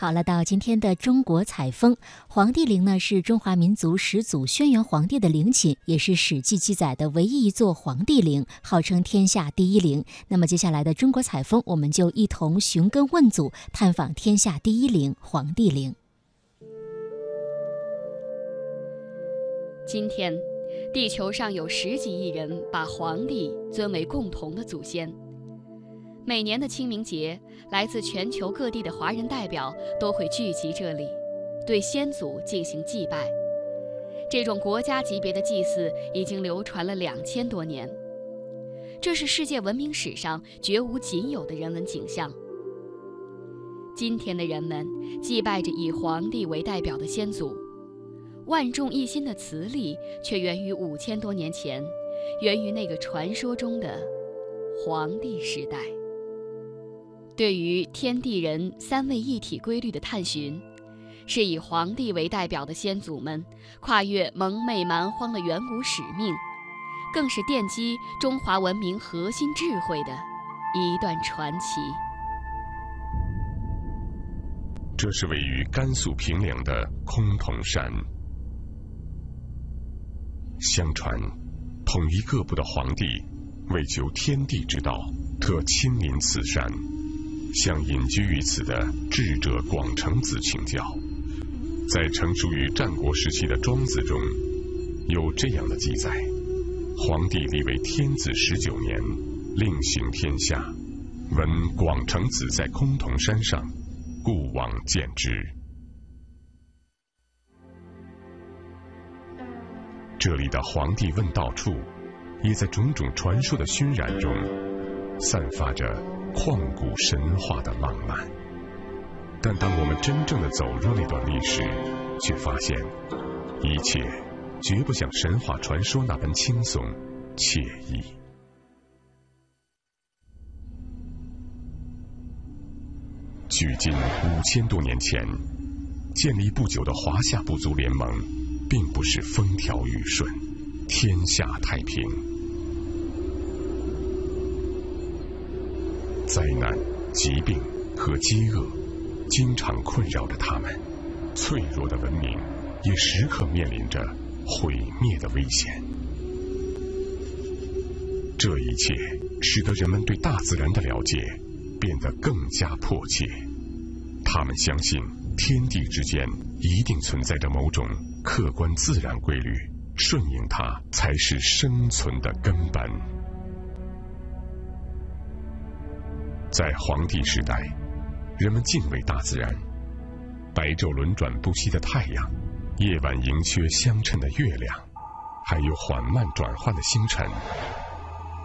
好了，到今天的中国采风，黄帝陵呢是中华民族始祖轩辕皇帝的陵寝，也是《史记》记载的唯一一座黄帝陵，号称天下第一陵。那么接下来的中国采风，我们就一同寻根问祖，探访天下第一陵——黄帝陵。今天，地球上有十几亿人把黄帝尊为共同的祖先。每年的清明节，来自全球各地的华人代表都会聚集这里，对先祖进行祭拜。这种国家级别的祭祀已经流传了两千多年，这是世界文明史上绝无仅有的人文景象。今天的人们祭拜着以皇帝为代表的先祖，万众一心的慈力却源于五千多年前，源于那个传说中的黄帝时代。对于天地人三位一体规律的探寻，是以黄帝为代表的先祖们跨越蒙昧蛮荒的远古使命，更是奠基中华文明核心智慧的一段传奇。这是位于甘肃平凉的崆峒山。相传，统一各部的皇帝为求天地之道，特亲临此山。向隐居于此的智者广成子请教，在成熟于战国时期的《庄子》中有这样的记载：皇帝立为天子十九年，令行天下。闻广成子在崆峒山上，故往见之。这里的皇帝问道处，也在种种传说的熏染中，散发着。旷古神话的浪漫，但当我们真正的走入那段历史，却发现一切绝不像神话传说那般轻松惬意。距今五千多年前建立不久的华夏部族联盟，并不是风调雨顺、天下太平。灾难、疾病和饥饿经常困扰着他们，脆弱的文明也时刻面临着毁灭的危险。这一切使得人们对大自然的了解变得更加迫切。他们相信天地之间一定存在着某种客观自然规律，顺应它才是生存的根本。在黄帝时代，人们敬畏大自然，白昼轮转不息的太阳，夜晚盈缺相衬的月亮，还有缓慢转换的星辰，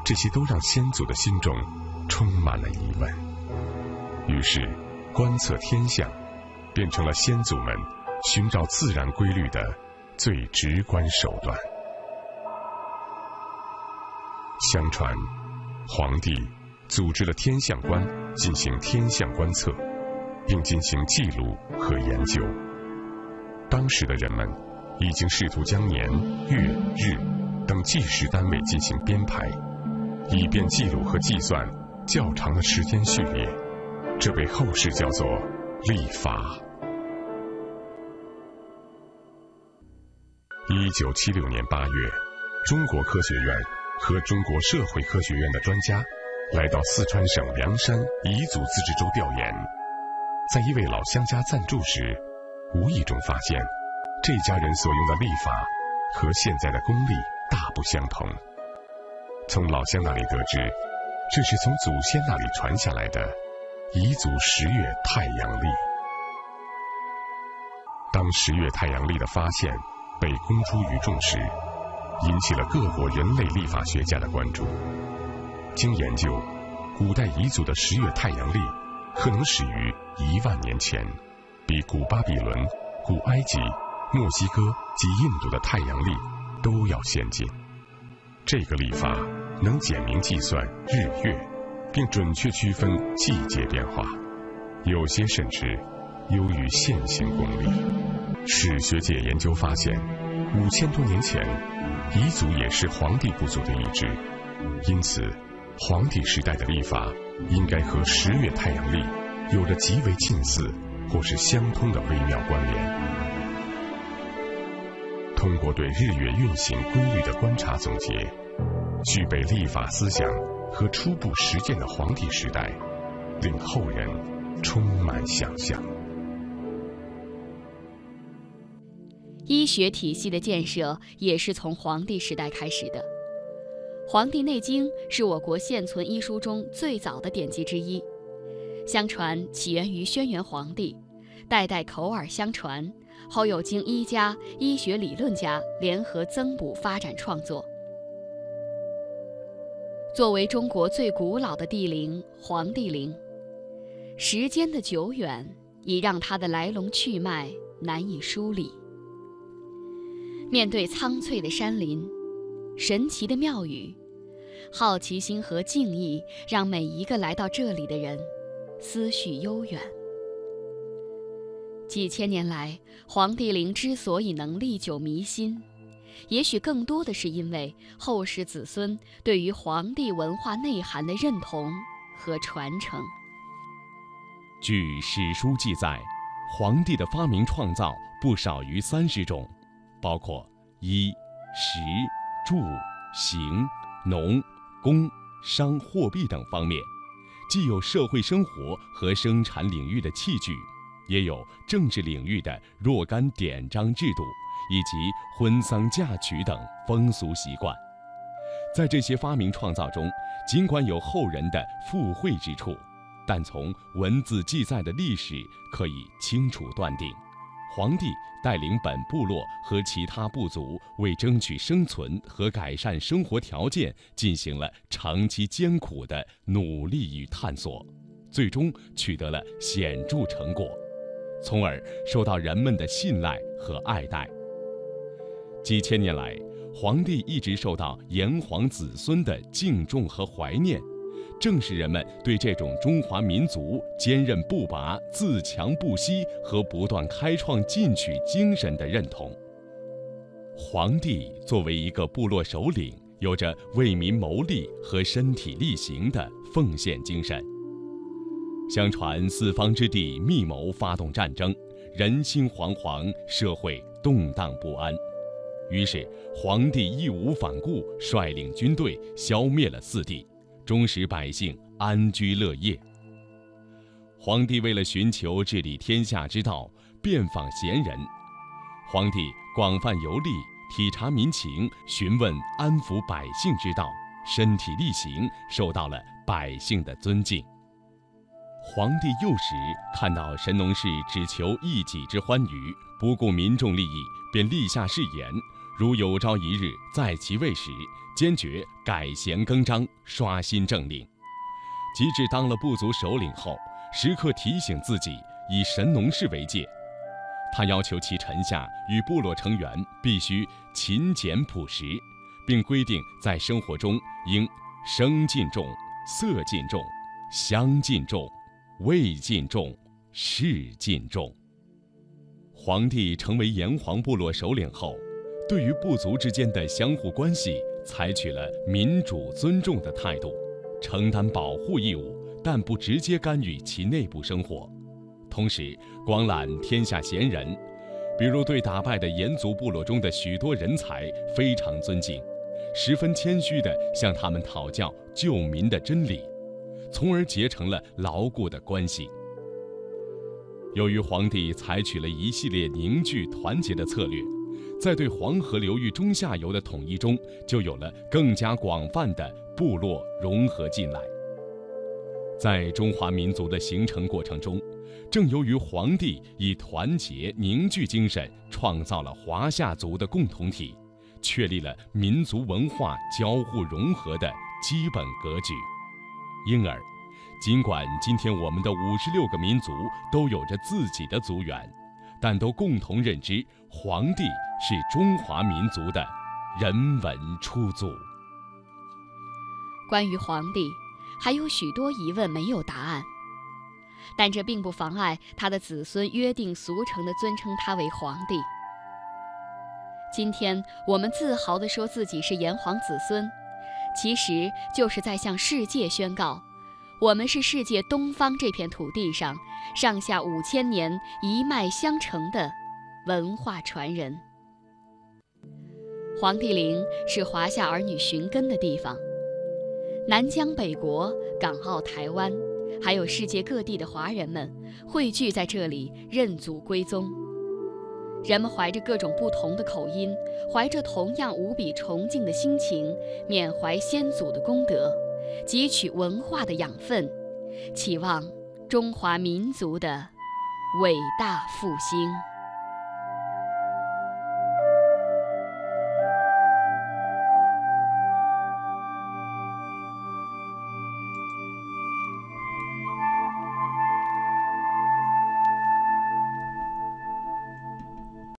这些都让先祖的心中充满了疑问。于是，观测天象变成了先祖们寻找自然规律的最直观手段。相传，黄帝。组织了天象观进行天象观测，并进行记录和研究。当时的人们已经试图将年、月、日等计时单位进行编排，以便记录和计算较长的时间序列。这被后世叫做历法。一九七六年八月，中国科学院和中国社会科学院的专家。来到四川省凉山彝族自治州调研，在一位老乡家暂住时，无意中发现这家人所用的历法和现在的公历大不相同。从老乡那里得知，这是从祖先那里传下来的彝族十月太阳历。当十月太阳历的发现被公诸于众时，引起了各国人类历法学家的关注。经研究，古代彝族的十月太阳历可能始于一万年前，比古巴比伦、古埃及、墨西哥及印度的太阳历都要先进。这个历法能简明计算日月，并准确区分季节变化，有些甚至优于现行公历。史学界研究发现，五千多年前，彝族也是黄帝部族的一支，因此。黄帝时代的历法应该和十月太阳历有着极为近似或是相通的微妙关联。通过对日月运行规律的观察总结，具备历法思想和初步实践的黄帝时代，令后人充满想象。医学体系的建设也是从黄帝时代开始的。《黄帝内经》是我国现存医书中最早的典籍之一，相传起源于轩辕黄帝，代代口耳相传，后又经医家、医学理论家联合增补发展创作。作为中国最古老的帝陵——黄帝陵，时间的久远已让它的来龙去脉难以梳理。面对苍翠的山林。神奇的庙宇，好奇心和敬意让每一个来到这里的人思绪悠远。几千年来，黄帝陵之所以能历久弥新，也许更多的是因为后世子孙对于黄帝文化内涵的认同和传承。据史书记载，黄帝的发明创造不少于三十种，包括衣、食。住、行、农、工、商、货币等方面，既有社会生活和生产领域的器具，也有政治领域的若干典章制度，以及婚丧嫁娶等风俗习惯。在这些发明创造中，尽管有后人的附会之处，但从文字记载的历史可以清楚断定。皇帝带领本部落和其他部族为争取生存和改善生活条件进行了长期艰苦的努力与探索，最终取得了显著成果，从而受到人们的信赖和爱戴。几千年来，皇帝一直受到炎黄子孙的敬重和怀念。正是人们对这种中华民族坚韧不拔、自强不息和不断开创进取精神的认同。皇帝作为一个部落首领，有着为民谋利和身体力行的奉献精神。相传四方之地密谋发动战争，人心惶惶，社会动荡不安。于是皇帝义无反顾，率领军队消灭了四地。终使百姓安居乐业。皇帝为了寻求治理天下之道，遍访贤人。皇帝广泛游历，体察民情，询问安抚百姓之道，身体力行，受到了百姓的尊敬。皇帝幼时看到神农氏只求一己之欢愉，不顾民众利益，便立下誓言：如有朝一日在其位时。坚决改弦更张，刷新政令。及至当了部族首领后，时刻提醒自己以神农氏为戒。他要求其臣下与部落成员必须勤俭朴实，并规定在生活中应声尽重、色尽重、香尽重、味尽重、事尽重。皇帝成为炎黄部落首领后，对于部族之间的相互关系。采取了民主尊重的态度，承担保护义务，但不直接干预其内部生活。同时，广揽天下贤人，比如对打败的炎族部落中的许多人才非常尊敬，十分谦虚地向他们讨教救民的真理，从而结成了牢固的关系。由于皇帝采取了一系列凝聚团结的策略。在对黄河流域中下游的统一中，就有了更加广泛的部落融合进来。在中华民族的形成过程中，正由于皇帝以团结凝聚精神创造了华夏族的共同体，确立了民族文化交互融合的基本格局。因而，尽管今天我们的五十六个民族都有着自己的族源，但都共同认知皇帝。是中华民族的人文初祖。关于皇帝，还有许多疑问没有答案，但这并不妨碍他的子孙约定俗成地尊称他为皇帝。今天我们自豪地说自己是炎黄子孙，其实就是在向世界宣告：我们是世界东方这片土地上上下五千年一脉相承的文化传人。黄帝陵是华夏儿女寻根的地方，南疆北国、港澳台湾，还有世界各地的华人们汇聚在这里认祖归宗。人们怀着各种不同的口音，怀着同样无比崇敬的心情，缅怀先祖的功德，汲取文化的养分，期望中华民族的伟大复兴。